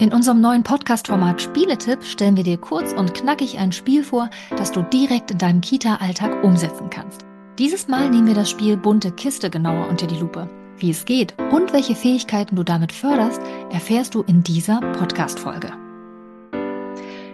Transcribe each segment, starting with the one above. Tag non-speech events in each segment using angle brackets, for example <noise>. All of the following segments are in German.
In unserem neuen Podcast-Format Spieletipp stellen wir dir kurz und knackig ein Spiel vor, das du direkt in deinem Kita-Alltag umsetzen kannst. Dieses Mal nehmen wir das Spiel Bunte Kiste genauer unter die Lupe. Wie es geht und welche Fähigkeiten du damit förderst, erfährst du in dieser Podcast-Folge.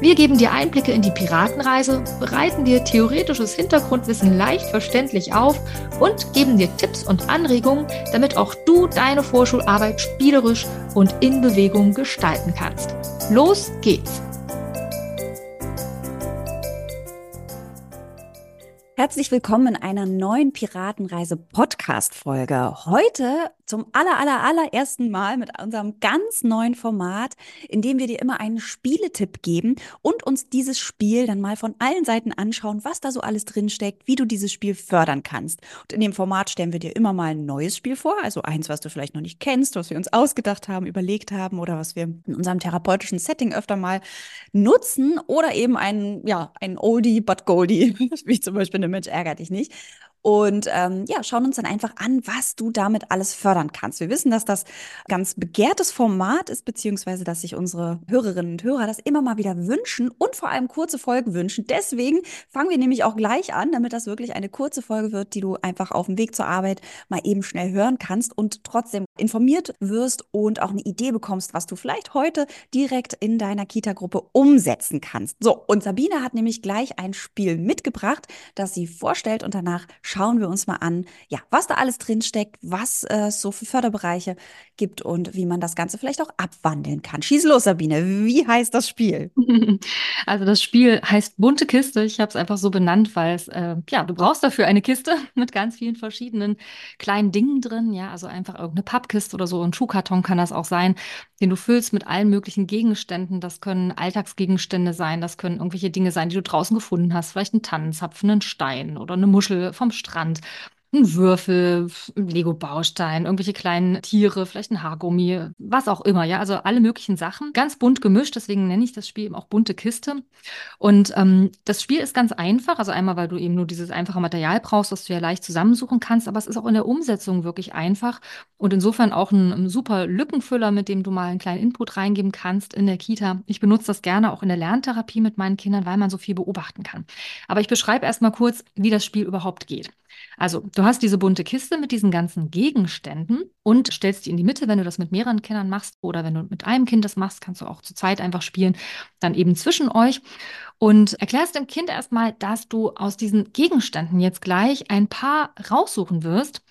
Wir geben dir Einblicke in die Piratenreise, bereiten dir theoretisches Hintergrundwissen leicht verständlich auf und geben dir Tipps und Anregungen, damit auch du deine Vorschularbeit spielerisch und in Bewegung gestalten kannst. Los geht's! Herzlich willkommen in einer neuen Piratenreise Podcast Folge. Heute zum aller, aller, allerersten Mal mit unserem ganz neuen Format, in dem wir dir immer einen Spieletipp geben und uns dieses Spiel dann mal von allen Seiten anschauen, was da so alles drinsteckt, wie du dieses Spiel fördern kannst. Und in dem Format stellen wir dir immer mal ein neues Spiel vor, also eins, was du vielleicht noch nicht kennst, was wir uns ausgedacht haben, überlegt haben oder was wir in unserem therapeutischen Setting öfter mal nutzen oder eben ein, ja, ein Oldie but Goldie, <laughs> wie zum Beispiel eine Mensch ärgert dich nicht und ähm, ja, schauen uns dann einfach an, was du damit alles fördern kannst. Wir wissen, dass das ganz begehrtes Format ist, beziehungsweise dass sich unsere Hörerinnen und Hörer das immer mal wieder wünschen und vor allem kurze Folgen wünschen. Deswegen fangen wir nämlich auch gleich an, damit das wirklich eine kurze Folge wird, die du einfach auf dem Weg zur Arbeit mal eben schnell hören kannst und trotzdem informiert wirst und auch eine Idee bekommst, was du vielleicht heute direkt in deiner Kita-Gruppe umsetzen kannst. So, und Sabine hat nämlich gleich ein Spiel mitgebracht, das sie vorstellt und danach schauen wir uns mal an, ja, was da alles drinsteckt, was es äh, so für Förderbereiche gibt und wie man das Ganze vielleicht auch abwandeln kann. Schieß los, Sabine. Wie heißt das Spiel? <laughs> Also das Spiel heißt bunte Kiste. Ich habe es einfach so benannt, weil es, äh, ja, du brauchst dafür eine Kiste <laughs> mit ganz vielen verschiedenen kleinen Dingen drin. Ja, also einfach irgendeine Pappkiste oder so. Ein Schuhkarton kann das auch sein, den du füllst mit allen möglichen Gegenständen. Das können Alltagsgegenstände sein. Das können irgendwelche Dinge sein, die du draußen gefunden hast. Vielleicht ein Tannenzapfen, einen Stein oder eine Muschel vom Strand ein Würfel, ein Lego-Baustein, irgendwelche kleinen Tiere, vielleicht ein Haargummi, was auch immer, ja, also alle möglichen Sachen. Ganz bunt gemischt, deswegen nenne ich das Spiel eben auch bunte Kiste. Und ähm, das Spiel ist ganz einfach, also einmal, weil du eben nur dieses einfache Material brauchst, das du ja leicht zusammensuchen kannst, aber es ist auch in der Umsetzung wirklich einfach und insofern auch ein, ein super Lückenfüller, mit dem du mal einen kleinen Input reingeben kannst in der Kita. Ich benutze das gerne auch in der Lerntherapie mit meinen Kindern, weil man so viel beobachten kann. Aber ich beschreibe erstmal kurz, wie das Spiel überhaupt geht. Also, du hast diese bunte Kiste mit diesen ganzen Gegenständen und stellst die in die Mitte, wenn du das mit mehreren Kindern machst oder wenn du mit einem Kind das machst, kannst du auch zu zweit einfach spielen, dann eben zwischen euch. Und erklärst dem Kind erstmal, dass du aus diesen Gegenständen jetzt gleich ein paar raussuchen wirst,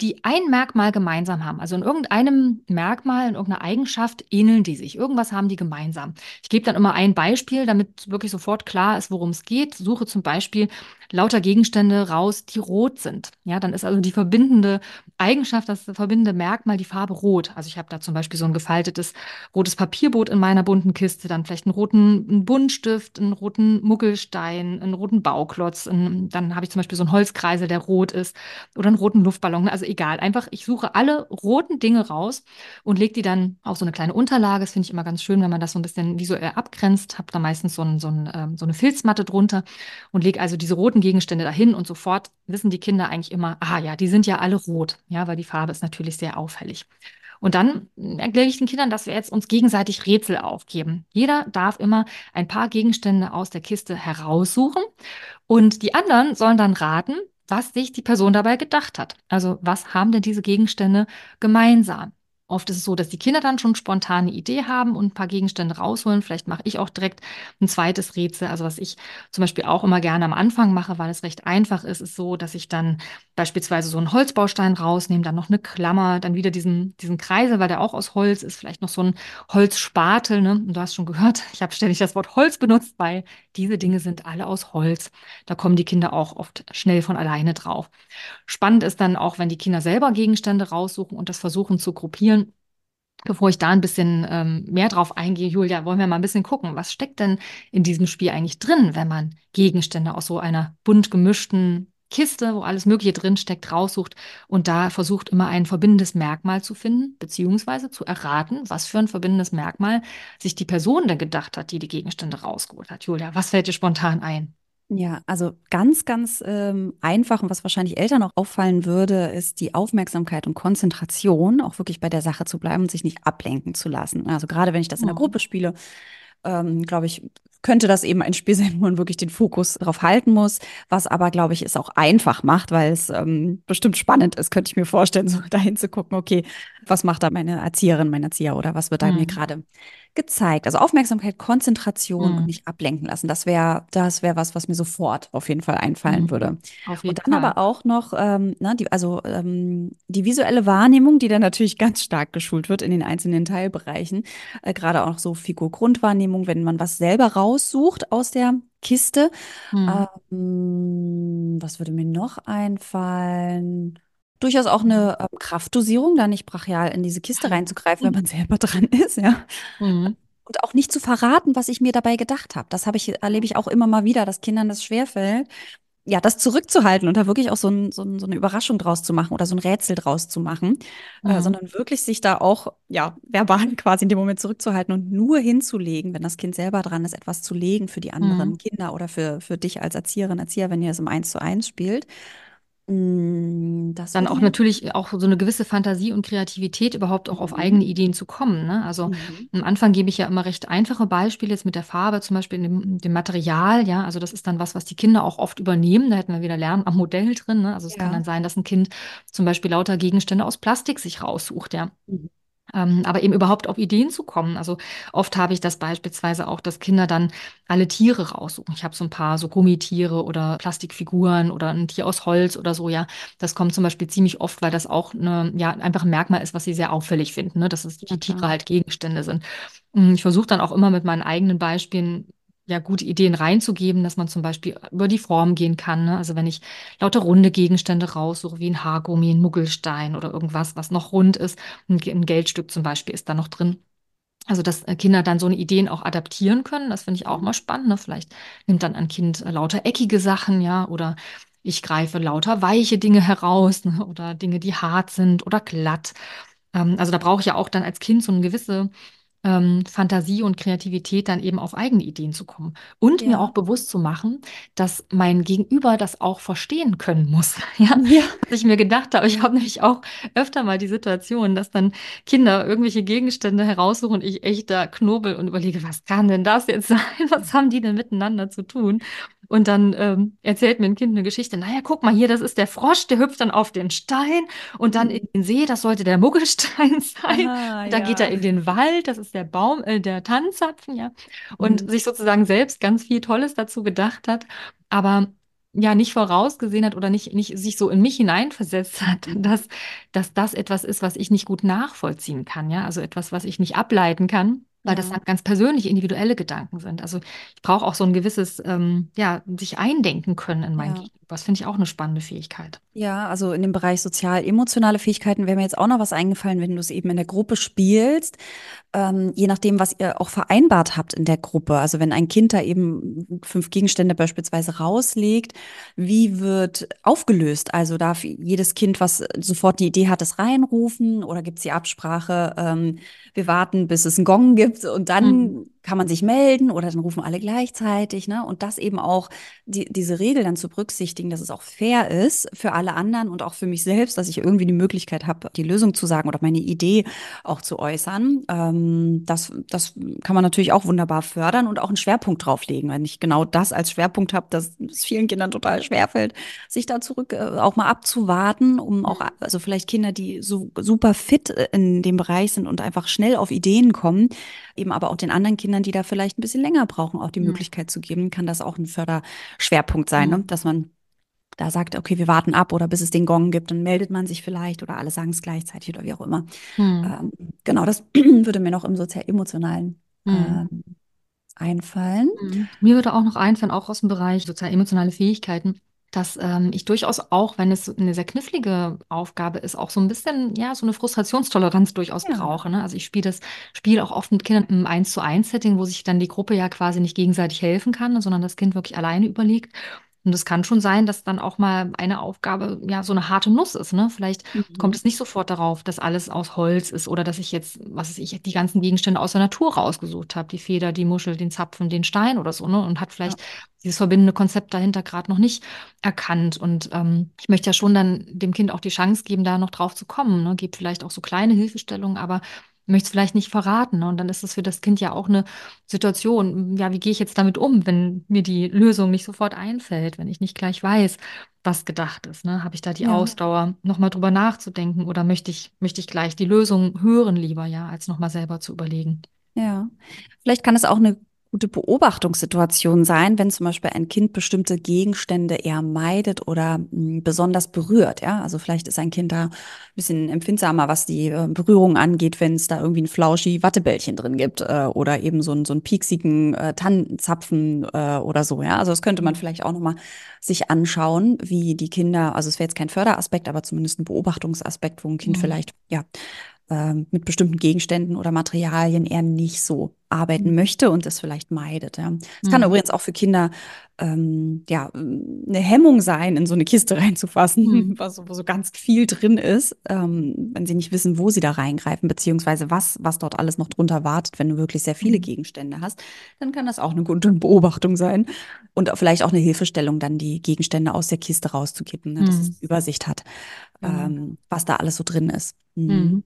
die ein Merkmal gemeinsam haben. Also in irgendeinem Merkmal, in irgendeiner Eigenschaft ähneln die sich. Irgendwas haben die gemeinsam. Ich gebe dann immer ein Beispiel, damit wirklich sofort klar ist, worum es geht. Suche zum Beispiel lauter Gegenstände raus, die rot sind. Ja, dann ist also die verbindende Eigenschaft, das verbindende Merkmal die Farbe rot. Also ich habe da zum Beispiel so ein gefaltetes rotes Papierboot in meiner bunten Kiste, dann vielleicht einen roten einen Buntstift, einen roten Muckelstein, einen roten Bauklotz. Einen, dann habe ich zum Beispiel so einen Holzkreisel, der rot ist oder einen roten Luftballon. Also egal. Einfach, ich suche alle roten Dinge raus und lege die dann auf so eine kleine Unterlage. Das finde ich immer ganz schön, wenn man das so ein bisschen visuell abgrenzt. Habe da meistens so, ein, so, ein, ähm, so eine Filzmatte drunter und lege also diese roten Gegenstände dahin und sofort wissen die Kinder eigentlich immer, ah ja, die sind ja alle rot. Ja, weil die Farbe ist natürlich sehr auffällig. Und dann erkläre ich den Kindern, dass wir jetzt uns gegenseitig Rätsel aufgeben. Jeder darf immer ein paar Gegenstände aus der Kiste heraussuchen und die anderen sollen dann raten, was sich die Person dabei gedacht hat. Also was haben denn diese Gegenstände gemeinsam? Oft ist es so, dass die Kinder dann schon spontan eine Idee haben und ein paar Gegenstände rausholen. Vielleicht mache ich auch direkt ein zweites Rätsel. Also was ich zum Beispiel auch immer gerne am Anfang mache, weil es recht einfach ist, ist so, dass ich dann beispielsweise so einen Holzbaustein rausnehme, dann noch eine Klammer, dann wieder diesen, diesen Kreisel, weil der auch aus Holz ist, vielleicht noch so ein Holzspatel. Ne? Und du hast schon gehört, <laughs> ich habe ständig das Wort Holz benutzt, weil diese Dinge sind alle aus Holz. Da kommen die Kinder auch oft schnell von alleine drauf. Spannend ist dann auch, wenn die Kinder selber Gegenstände raussuchen und das versuchen zu gruppieren. Bevor ich da ein bisschen ähm, mehr drauf eingehe, Julia, wollen wir mal ein bisschen gucken, was steckt denn in diesem Spiel eigentlich drin, wenn man Gegenstände aus so einer bunt gemischten Kiste, wo alles Mögliche drinsteckt, raussucht und da versucht immer ein verbindendes Merkmal zu finden, beziehungsweise zu erraten, was für ein verbindendes Merkmal sich die Person denn gedacht hat, die die Gegenstände rausgeholt hat. Julia, was fällt dir spontan ein? Ja, also ganz, ganz ähm, einfach und was wahrscheinlich Eltern auch auffallen würde, ist die Aufmerksamkeit und Konzentration, auch wirklich bei der Sache zu bleiben und sich nicht ablenken zu lassen. Also gerade wenn ich das in der Mhm. Gruppe spiele, ähm, glaube ich, könnte das eben ein Spiel <laughs> sein, wo man wirklich den Fokus darauf halten muss, was aber, glaube ich, es auch einfach macht, weil es ähm, bestimmt spannend ist, könnte ich mir vorstellen, so <laughs> dahin zu gucken, okay, was macht da meine Erzieherin, mein Erzieher oder was wird da mir Mhm. gerade gezeigt? Also Aufmerksamkeit, Konzentration und Mhm. nicht ablenken lassen. Das wäre, das wäre was, was mir sofort auf jeden Fall einfallen Mhm. würde. Und dann Fall. aber auch noch, ähm, ne, die, also ähm, die visuelle Wahrnehmung, die dann natürlich <laughs> ganz stark geschult wird in den einzelnen Teilbereichen. Äh, gerade auch so Figur-Grundwahrnehmung, wenn man was selber raussucht aus der Kiste. Mhm. Ähm, was würde mir noch einfallen? Durchaus auch eine ähm, Kraftdosierung, da nicht brachial in diese Kiste reinzugreifen, wenn man selber dran <laughs> ist, ja. Mhm. Und auch nicht zu verraten, was ich mir dabei gedacht habe. Das habe ich, erlebe ich auch immer mal wieder, dass Kindern das schwerfällt, ja, das zurückzuhalten und da wirklich auch so, ein, so, ein, so eine Überraschung draus zu machen oder so ein Rätsel draus zu machen, äh, Mhm. sondern wirklich sich da auch, ja, verbal <laughs> quasi in dem Moment zurückzuhalten und nur hinzulegen, wenn das Kind selber dran ist, etwas zu legen für die anderen Mhm. Kinder oder für, für dich als Erzieherin, Erzieher, wenn ihr es im Eins zu eins spielt. Mm, Das dann auch natürlich auch so eine gewisse Fantasie und Kreativität überhaupt auch auf Mhm. eigene Ideen zu kommen. Ne? Also Mhm. am Anfang gebe ich ja immer recht einfache Beispiele jetzt mit der Farbe, zum Beispiel in dem, dem Material. Ja, also das ist dann was, was die Kinder auch oft übernehmen. Da hätten wir wieder Lernen am Modell drin. Ne? Also es kann Ja. dann sein, dass ein Kind zum Beispiel lauter Gegenstände aus Plastik sich raussucht. Ja. Mhm. Ähm, aber eben überhaupt auf Ideen zu kommen. Also oft habe ich das beispielsweise auch, dass Kinder dann alle Tiere raussuchen. Ich habe so ein paar so Gummitiere oder Plastikfiguren oder ein Tier aus Holz oder so, ja. Das kommt zum Beispiel ziemlich oft, weil das auch eine, ja, einfach ein Merkmal ist, was sie sehr auffällig finden, ne? Dass es die Tiere halt Gegenstände sind. Mm, Ich versuche dann auch immer mit meinen eigenen Beispielen ja gute Ideen reinzugeben, dass man zum Beispiel über die Form gehen kann. Ne? Also wenn ich lauter runde Gegenstände raussuche, wie ein Haargummi, ein Muggelstein oder irgendwas, was noch rund ist, ein, Ge- ein Geldstück zum Beispiel ist da noch drin. Also, dass äh, Kinder dann so eine Ideen auch adaptieren können, das finde ich auch mal spannend. Ne? Vielleicht nimmt dann ein Kind äh, lauter eckige Sachen, ja, oder ich greife lauter weiche Dinge heraus, ne? Oder Dinge, die hart sind oder glatt. Ähm, also da brauche ich ja auch dann als Kind so eine gewisse ähm, Fantasie und Kreativität, dann eben auf eigene Ideen zu kommen. Und mir auch Ja. bewusst zu machen, dass mein Gegenüber das auch verstehen können muss. <laughs> Ja, Ja. was ich mir gedacht habe. Ich habe nämlich auch öfter mal die Situation, dass dann Kinder irgendwelche Gegenstände heraussuchen und ich echt da knobel und überlege, was kann denn das jetzt <laughs> sein? Was haben die denn miteinander zu tun? Und dann ähm, erzählt mir ein Kind eine Geschichte. Naja, guck mal hier, das ist der Frosch, der hüpft dann auf den Stein und dann in den See, das sollte der Muggelstein <laughs> sein. Ah, Und dann geht er ja. in den Wald, das ist der Baum, äh, der Tannenzapfen, ja. Und Mhm. sich sozusagen selbst ganz viel Tolles dazu gedacht hat, aber ja nicht vorausgesehen hat oder nicht, nicht sich so in mich hineinversetzt hat, <laughs> dass, dass das etwas ist, was ich nicht gut nachvollziehen kann, ja. Also etwas, was ich nicht ableiten kann. Weil das dann ganz persönliche, individuelle Gedanken sind. Also ich brauche auch so ein gewisses, ähm, ja, sich eindenken können in mein Ja. Das finde ich auch eine spannende Fähigkeit. Ja, also in dem Bereich sozial-emotionale Fähigkeiten wäre mir jetzt auch noch was eingefallen, wenn du es eben in der Gruppe spielst, ähm, je nachdem, was ihr auch vereinbart habt in der Gruppe. Also wenn ein Kind da eben fünf Gegenstände beispielsweise rauslegt, wie wird aufgelöst? Also darf jedes Kind, was sofort die Idee hat, es reinrufen oder gibt es die Absprache, ähm, wir warten, bis es einen Gong gibt und Mhm. Kann man sich melden oder dann rufen alle gleichzeitig, ne? Und das eben auch die, diese Regel dann zu berücksichtigen, dass es auch fair ist für alle anderen und auch für mich selbst, dass ich irgendwie die Möglichkeit habe, die Lösung zu sagen oder meine Idee auch zu äußern. Ähm, das, das kann man natürlich auch wunderbar fördern und auch einen Schwerpunkt drauflegen. Wenn ich genau das als Schwerpunkt habe, dass es vielen Kindern total schwerfällt, sich da zurück äh, auch mal abzuwarten, um auch, also vielleicht Kinder, die so super fit äh, in dem Bereich sind und einfach schnell auf Ideen kommen, eben aber auch den anderen Kindern, die da vielleicht ein bisschen länger brauchen, auch die Mhm. Möglichkeit zu geben, kann das auch ein Förderschwerpunkt sein, ne? Mhm. Dass man da sagt, okay, wir warten ab oder bis es den Gong gibt, dann meldet man sich vielleicht oder alle sagen es gleichzeitig oder wie auch immer. Mhm. Ähm, genau, das <clears throat> würde mir noch im sozial-emotionalen Mhm. ähm, einfallen. Mhm. Mir würde auch noch einfallen, auch aus dem Bereich sozial-emotionale Fähigkeiten, dass ähm, ich durchaus auch, wenn es eine sehr knifflige Aufgabe ist, auch so ein bisschen, ja, so eine Frustrationstoleranz durchaus Ja. brauche. Ne? Also ich spiele das Spiel auch oft mit Kindern im Eins zu eins Setting, wo sich dann die Gruppe ja quasi nicht gegenseitig helfen kann, sondern das Kind wirklich alleine überlegt. Und es kann schon sein, dass dann auch mal eine Aufgabe ja so eine harte Nuss ist. Ne? Vielleicht kommt Mhm. es nicht sofort darauf, dass alles aus Holz ist oder dass ich jetzt, was weiß ich, die ganzen Gegenstände aus der Natur rausgesucht habe. Die Feder, die Muschel, den Zapfen, den Stein oder so. Ne? Und hat Ja. vielleicht dieses verbindende Konzept dahinter gerade noch nicht erkannt. Und ähm, ich möchte ja schon dann dem Kind auch die Chance geben, da noch drauf zu kommen. Ne? Gebt vielleicht auch so kleine Hilfestellungen, aber möchte es vielleicht nicht verraten. Ne? Und dann ist es für das Kind ja auch eine Situation. Ja, wie gehe ich jetzt damit um, wenn mir die Lösung nicht sofort einfällt, wenn ich nicht gleich weiß, was gedacht ist. Ne? Habe ich da die Ja. Ausdauer, nochmal drüber nachzudenken oder möchte ich, möchte ich gleich die Lösung hören lieber, ja, als nochmal selber zu überlegen? Ja, vielleicht kann es auch eine gute Beobachtungssituation sein, wenn zum Beispiel ein Kind bestimmte Gegenstände eher meidet oder mh, besonders berührt. Ja, also vielleicht ist ein Kind da ein bisschen empfindsamer, was die äh, Berührung angeht, wenn es da irgendwie ein flauschi Wattebällchen drin gibt äh, oder eben so, einen so einen pieksigen äh, Tannenzapfen äh, oder so. Ja, also das könnte man vielleicht auch noch mal sich anschauen, wie die Kinder. Also es wäre jetzt kein Förderaspekt, aber zumindest ein Beobachtungsaspekt, wo ein Kind Mhm. vielleicht ja ähm, mit bestimmten Gegenständen oder Materialien eher nicht so arbeiten möchte und es vielleicht meidet. Ja. Es kann Mhm. übrigens auch für Kinder ähm, ja eine Hemmung sein, in so eine Kiste <laughs> reinzufassen, Mhm. was so, wo so ganz viel drin ist, ähm, wenn sie nicht wissen, wo sie da reingreifen, beziehungsweise was, was dort alles noch drunter wartet, wenn du wirklich sehr viele Mhm. Gegenstände hast, dann kann das auch eine gute Beobachtung sein und vielleicht auch eine Hilfestellung, dann die Gegenstände aus der Kiste rauszugeben, ne, dass es Mhm. Übersicht hat, ähm, was da alles so drin ist. Mhm. Mhm.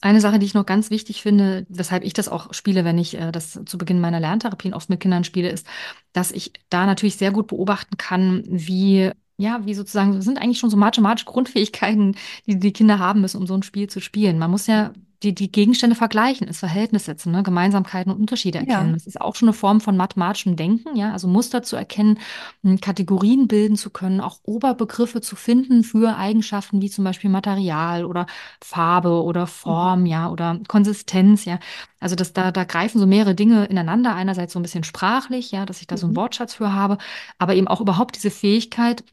Eine Sache, die ich noch ganz wichtig finde, weshalb ich das auch spiele, wenn ich äh, das zu Beginn meiner Lerntherapien oft mit Kindern spiele, ist, dass ich da natürlich sehr gut beobachten kann, wie, ja, wie sozusagen, das sind eigentlich schon so mathematische Grundfähigkeiten, die die Kinder haben müssen, um so ein Spiel zu spielen. Man muss ja die, die Gegenstände vergleichen, ins Verhältnis setzen, ne? Gemeinsamkeiten und Unterschiede erkennen. Ja. Das ist auch schon eine Form von mathematischem Denken, ja, also Muster zu erkennen, m, Kategorien bilden zu können, auch Oberbegriffe zu finden für Eigenschaften wie zum Beispiel Material oder Farbe oder Form, ja, oder Konsistenz, ja. Also das, da, da greifen so mehrere Dinge ineinander. Einerseits so ein bisschen sprachlich, ja, dass ich da so einen Mhm. Wortschatz für habe, aber eben auch überhaupt diese Fähigkeit,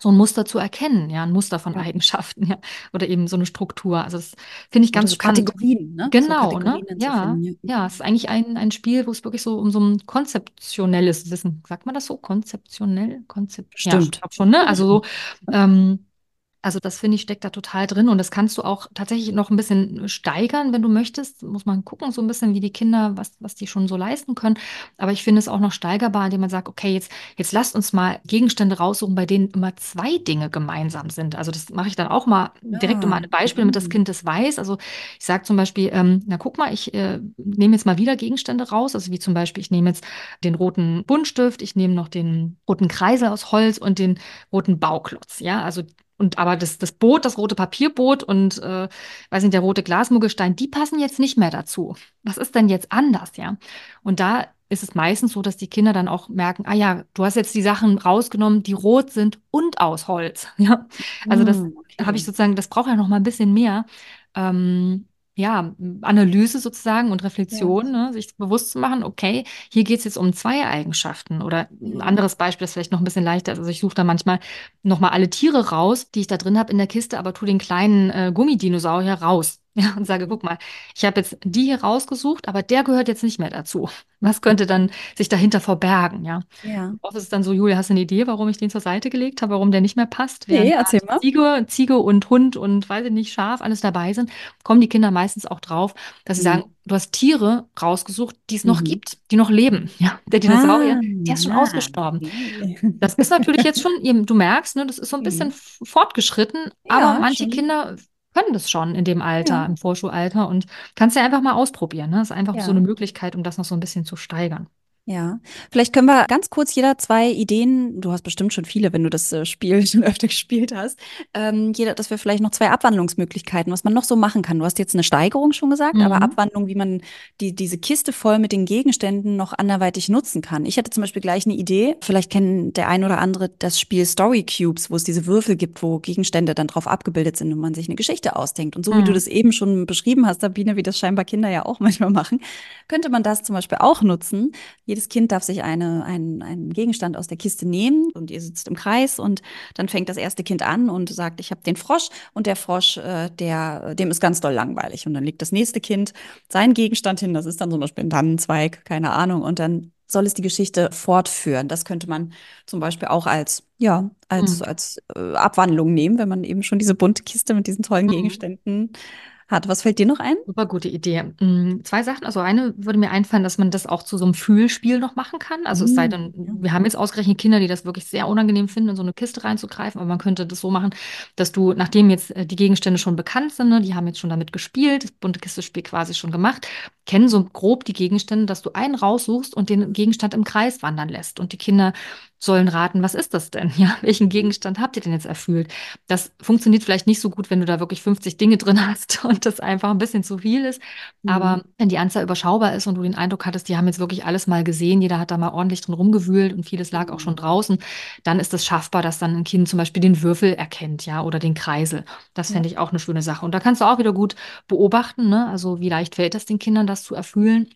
so ein Muster zu erkennen, ja, ein Muster von Ja. Eigenschaften, <laughs> ja, oder eben so eine Struktur. Also das finde ich ganz so spannend. Kategorien, ne? So Genau, ne? Kategorien zu Ja, finden. Ja. ja, es ist eigentlich ein, ein Spiel, wo es wirklich so um so ein konzeptionelles Wissen, sagt man das so? Konzeptionell? Konzept, ja, ich Bestimmt. glaube schon, ne? Ja, Also so, ähm, also das finde ich steckt da total drin und das kannst du auch tatsächlich noch ein bisschen steigern, wenn du möchtest. Muss man gucken, so ein bisschen, wie die Kinder, was, was die schon so leisten können. Aber ich finde es auch noch steigerbar, indem man sagt, okay, jetzt, jetzt lasst uns mal Gegenstände raussuchen, bei denen immer zwei Dinge gemeinsam sind. Also das mache ich dann auch mal direkt Ja. ein Beispiel, damit das Mhm. Kind das weiß. Also ich sage zum Beispiel, ähm, na guck mal, ich äh, nehme jetzt mal wieder Gegenstände raus. Also wie zum Beispiel, ich nehme jetzt den roten Buntstift, ich nehme noch den roten Kreisel aus Holz und den roten Bauklotz. Ja, also und aber das, das Boot, das rote Papierboot und äh, weiß nicht, der rote Glasmuggelstein, die passen jetzt nicht mehr dazu. Was ist denn jetzt anders, ja? Und da ist es meistens so, dass die Kinder dann auch merken, ah ja, du hast jetzt die Sachen rausgenommen, die rot sind und aus Holz. <laughs> Ja, also das Mhm. habe ich Okay. sozusagen, das braucht ja noch mal ein bisschen mehr. Ähm, ja, Analyse sozusagen und Ja. Reflexion, ne? Sich bewusst zu machen, okay, hier geht es jetzt um zwei Eigenschaften. Oder ein Ja. anderes Beispiel, das vielleicht noch ein bisschen leichter ist. Also ich suche da manchmal nochmal alle Tiere raus, die ich da drin habe in der Kiste, aber tu den kleinen äh, Gummidinosaurier raus. Ja, und sage, guck mal, ich habe jetzt die hier rausgesucht, aber der gehört jetzt nicht mehr dazu. <laughs> Was könnte dann sich dahinter verbergen, ja? Ja. Oft ist es dann so, Julia, hast du eine Idee, warum ich den zur Seite gelegt habe, warum der nicht mehr passt? Nee, Während erzähl mal. Ziege, Ziege und Hund und weiß ich nicht, Schaf, alles dabei sind, kommen die Kinder meistens auch drauf, dass sie sagen, Mhm. du hast Tiere rausgesucht, die es noch Mhm. gibt, die noch leben. <laughs> Ja, der Ah, Dinosaurier, der ist schon na, ausgestorben. Das ist natürlich jetzt schon, du merkst, ne, das ist so ein bisschen Mhm. fortgeschritten, aber Ja, manche schon. Kinder können das schon in dem Alter, Ja. im Vorschulalter und kannst ja einfach mal ausprobieren. Ne? Das ist einfach so Ja. eine Möglichkeit, um das noch so ein bisschen zu steigern. Ja, vielleicht können wir ganz kurz jeder zwei Ideen, du hast bestimmt schon viele, wenn du das äh, Spiel <laughs> schon öfter gespielt hast, ähm, jeder, dass wir vielleicht noch zwei Abwandlungsmöglichkeiten, was man noch so machen kann. Du hast jetzt eine Steigerung schon gesagt, aber Mhm. Abwandlung, wie man die, diese Kiste voll mit den Gegenständen noch anderweitig nutzen kann. Ich hatte zum Beispiel gleich eine Idee, vielleicht kennen der ein oder andere das Spiel Story Cubes, wo es diese Würfel gibt, wo Gegenstände dann drauf abgebildet sind und man sich eine Geschichte ausdenkt. Und so wie du Mhm. das eben schon beschrieben hast, Sabine, wie das scheinbar Kinder ja auch <laughs> manchmal machen, könnte man das zum Beispiel auch nutzen Jedes Kind darf sich eine, einen, einen Gegenstand aus der Kiste nehmen und ihr sitzt im Kreis und dann fängt das erste Kind an und sagt, ich habe den Frosch und der Frosch, äh, der, dem ist ganz doll langweilig. Und dann legt das nächste Kind seinen Gegenstand hin, das ist dann zum Beispiel ein Tannenzweig, keine Ahnung, und dann soll es die Geschichte fortführen. Das könnte man zum Beispiel auch als, ja, als, Mhm. als äh, Abwandlung nehmen, wenn man eben schon diese bunte Kiste mit diesen tollen Mhm. Gegenständen hat. Was fällt dir noch ein? Super gute Idee. Mm, Zwei Sachen. Also eine würde mir einfallen, dass man das auch zu so einem Fühlspiel noch machen kann. Also es sei denn, Mm, ja. wir haben jetzt ausgerechnet Kinder, die das wirklich sehr unangenehm finden, in so eine Kiste reinzugreifen. Aber man könnte das so machen, dass du, nachdem jetzt äh, die Gegenstände schon bekannt sind, ne, die haben jetzt schon damit gespielt, das bunte Kiste-Spiel quasi schon gemacht, kennen so grob die Gegenstände, dass du einen raussuchst und den Gegenstand im Kreis wandern lässt. Und die Kinder sollen raten, was ist das denn? <laughs> Ja, welchen Gegenstand habt ihr denn jetzt erfüllt? Das funktioniert vielleicht nicht so gut, wenn du da wirklich 50 Dinge drin hast <laughs> und das einfach ein bisschen zu viel ist. Mhm. Aber wenn die Anzahl überschaubar ist und du den Eindruck hattest, die haben jetzt wirklich alles mal gesehen, jeder hat da mal ordentlich drin rumgewühlt und vieles lag auch schon draußen, dann ist es schaffbar, dass dann ein Kind zum Beispiel den Würfel erkennt, ja, oder den Kreisel. Das fände ich auch eine schöne Sache. Und da kannst du auch wieder gut beobachten, ne? Also wie leicht fällt es den Kindern, das zu erfüllen.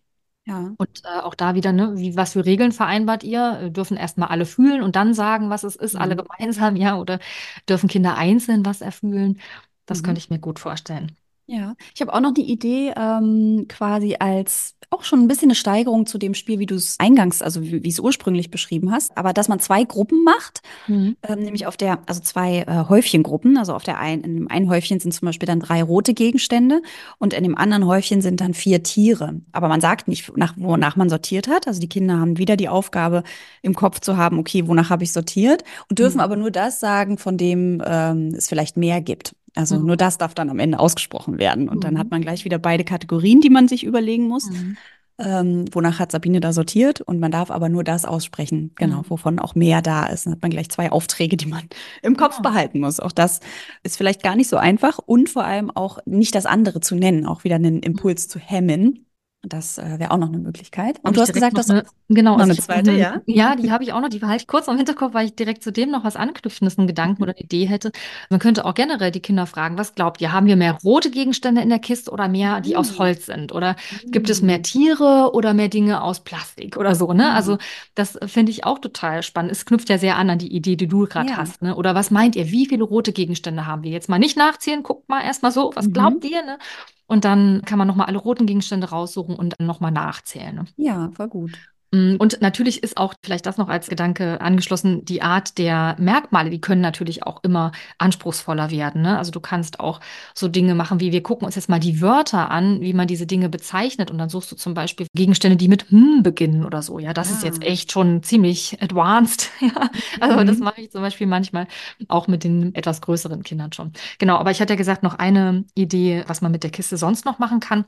Ja. Und äh, auch da wieder, ne, wie, was für Regeln vereinbart ihr? Äh, Dürfen erstmal alle fühlen und dann sagen, was es ist, alle Mhm. gemeinsam, ja? Oder dürfen Kinder einzeln was erfüllen? Das Mhm. könnte ich mir gut vorstellen. Ja, ich habe auch noch die Idee, ähm, quasi als auch schon ein bisschen eine Steigerung zu dem Spiel, wie du es eingangs, also wie, wie es ursprünglich beschrieben hast, aber dass man zwei Gruppen macht, Mhm. ähm, nämlich auf der, also zwei äh, Häufchengruppen, also auf der einen, in dem einen Häufchen sind zum Beispiel dann drei rote Gegenstände und in dem anderen Häufchen sind dann vier Tiere. Aber man sagt nicht, nach, wonach man sortiert hat. Also die Kinder haben wieder die Aufgabe, im Kopf zu haben, okay, wonach habe ich sortiert und dürfen Mhm. aber nur das sagen, von dem ähm, es vielleicht mehr gibt. Also Mhm. nur das darf dann am Ende ausgesprochen werden. Und dann Mhm. hat man gleich wieder beide Kategorien, die man sich überlegen muss. Mhm. Ähm, wonach hat Sabine da sortiert? Und man darf aber nur das aussprechen, genau, Mhm. wovon auch mehr da ist. Dann hat man gleich zwei Aufträge, die man im Kopf Genau. behalten muss. Auch das ist vielleicht gar nicht so einfach und vor allem auch nicht das andere zu nennen, auch wieder einen Impuls zu hemmen. Das äh, wäre auch noch eine Möglichkeit. Und Habe du hast gesagt, dass eine, genau, noch also eine hab zweite, eine, ja? ja, die habe ich auch noch, die behalte ich kurz im Hinterkopf, weil ich direkt zu dem noch was anknüpfendes, einen Gedanken oder eine Idee hätte. Man könnte auch generell die Kinder fragen, was glaubt ihr, haben wir mehr rote Gegenstände in der Kiste oder mehr, die aus Mhm. Holz sind? Oder gibt es mehr Tiere oder mehr Dinge aus Plastik oder so, ne? Mhm. Also das finde ich auch total spannend. Es knüpft ja sehr an an die Idee, die du gerade Ja. hast, ne? Oder was meint ihr, wie viele rote Gegenstände haben wir? Jetzt mal nicht nachzählen, guckt mal erstmal so, was Mhm. glaubt ihr, ne? Und dann kann man nochmal alle roten Gegenstände raussuchen und dann nochmal nachzählen. Ne? Ja, voll gut. Mm, Und natürlich ist auch vielleicht das noch als Gedanke angeschlossen, die Art der Merkmale, die können natürlich auch immer anspruchsvoller werden. Ne? Also du kannst auch so Dinge machen, wie wir gucken uns jetzt mal die Wörter an, wie man diese Dinge bezeichnet und dann suchst du zum Beispiel Gegenstände, die mit hm beginnen oder so. Ja, das ist jetzt Ah. echt schon ziemlich advanced. <laughs> Ja, also das Mhm. mache ich zum Beispiel manchmal auch mit den etwas größeren Kindern schon. Genau, aber ich hatte ja gesagt, noch eine Idee, was man mit der Kiste sonst noch machen kann.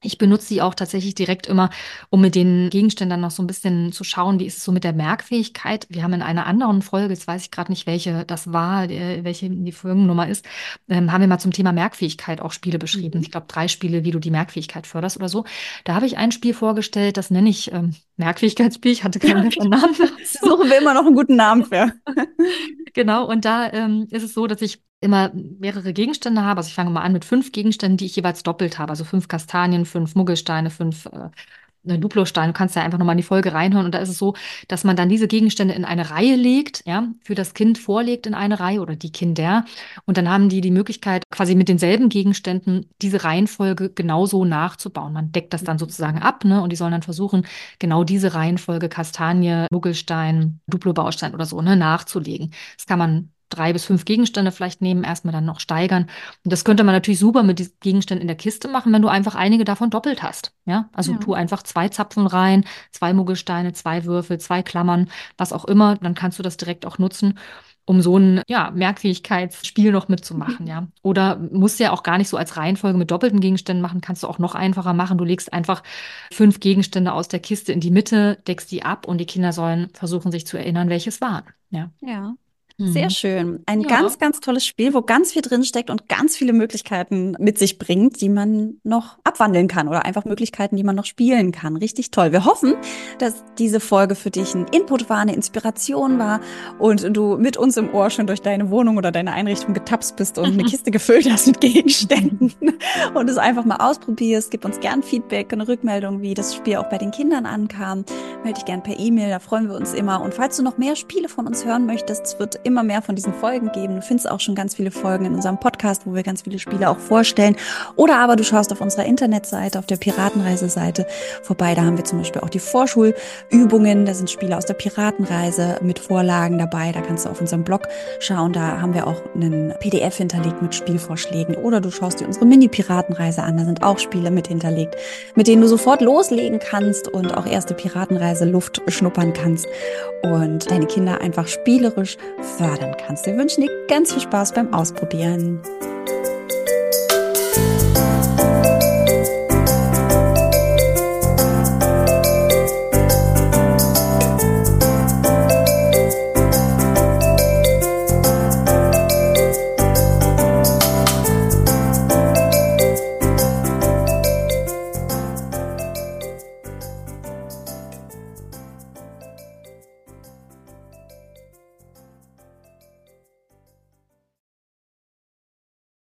Ich benutze sie auch tatsächlich direkt immer, um mit den Gegenständen noch so ein bisschen zu schauen, wie ist es so mit der Merkfähigkeit. Wir haben in einer anderen Folge, jetzt weiß ich gerade nicht, welche das war, äh, welche die Folgennummer ist, ähm, haben wir mal zum Thema Merkfähigkeit auch Spiele beschrieben. Mhm. Ich glaube, drei Spiele, wie du die Merkfähigkeit förderst oder so. Da habe ich ein Spiel vorgestellt, das nenne ich ähm, Merkfähigkeitsspiel. Ich hatte keinen besseren Namen. Suchen wir immer noch einen guten Namen für. <laughs> Genau, und da ähm, ist es so, dass ich immer mehrere Gegenstände habe. Also ich fange mal an mit fünf Gegenständen, die ich jeweils doppelt habe. Also fünf Kastanien, fünf Muggelsteine, fünf äh, ne, Duplosteine. Du kannst ja einfach nochmal in die Folge reinhören. Und da ist es so, dass man dann diese Gegenstände in eine Reihe legt, ja, für das Kind vorlegt in eine Reihe oder die Kinder. Und dann haben die die Möglichkeit, quasi mit denselben Gegenständen diese Reihenfolge genauso nachzubauen. Man deckt das dann sozusagen ab, ne? Und die sollen dann versuchen, genau diese Reihenfolge Kastanie, Muggelstein, Duplo-Baustein oder so, ne, nachzulegen. Das kann man drei bis fünf Gegenstände vielleicht nehmen, erstmal dann noch steigern. Und das könnte man natürlich super mit diesen Gegenständen in der Kiste machen, wenn du einfach einige davon doppelt hast. Ja, also Ja. tu einfach zwei Zapfen rein, zwei Muggelsteine, zwei Würfel, zwei Klammern, was auch immer. Dann kannst du das direkt auch nutzen, um so ein ja, Merkfähigkeitsspiel noch mitzumachen, ja. Oder musst ja auch gar nicht so als Reihenfolge mit doppelten Gegenständen machen, kannst du auch noch einfacher machen. Du legst einfach fünf Gegenstände aus der Kiste in die Mitte, deckst die ab und die Kinder sollen versuchen, sich zu erinnern, welches waren. Ja. Ja. Sehr mhm. schön. Ein ja. ganz, ganz tolles Spiel, wo ganz viel drinsteckt und ganz viele Möglichkeiten mit sich bringt, die man noch abwandeln kann oder einfach Möglichkeiten, die man noch spielen kann. Richtig toll. Wir hoffen, dass diese Folge für dich ein Input war, eine Inspiration war und du mit uns im Ohr schon durch deine Wohnung oder deine Einrichtung getapst bist und eine <laughs> Kiste gefüllt hast mit Gegenständen <laughs> und es einfach mal ausprobierst. Gib uns gern Feedback, eine Rückmeldung, wie das Spiel auch bei den Kindern ankam. Melde dich gern per E-Mail, da freuen wir uns immer. Und falls du noch mehr Spiele von uns hören möchtest, es wird immer mehr von diesen Folgen geben. Du findest auch schon ganz viele Folgen in unserem Podcast, wo wir ganz viele Spiele auch vorstellen. Oder aber du schaust auf unserer Internetseite, auf der Piratenreise-Seite vorbei. Da haben wir zum Beispiel auch die Vorschulübungen. Da sind Spiele aus der Piratenreise mit Vorlagen dabei. Da kannst du auf unserem Blog schauen. Da haben wir auch einen PDF hinterlegt mit Spielvorschlägen. Oder du schaust dir unsere Mini-Piratenreise an. Da sind auch Spiele mit hinterlegt, mit denen du sofort loslegen kannst und auch erste Piratenreise Luft schnuppern kannst und deine Kinder einfach spielerisch fördern kannst. Wir wünschen dir ganz viel Spaß beim Ausprobieren.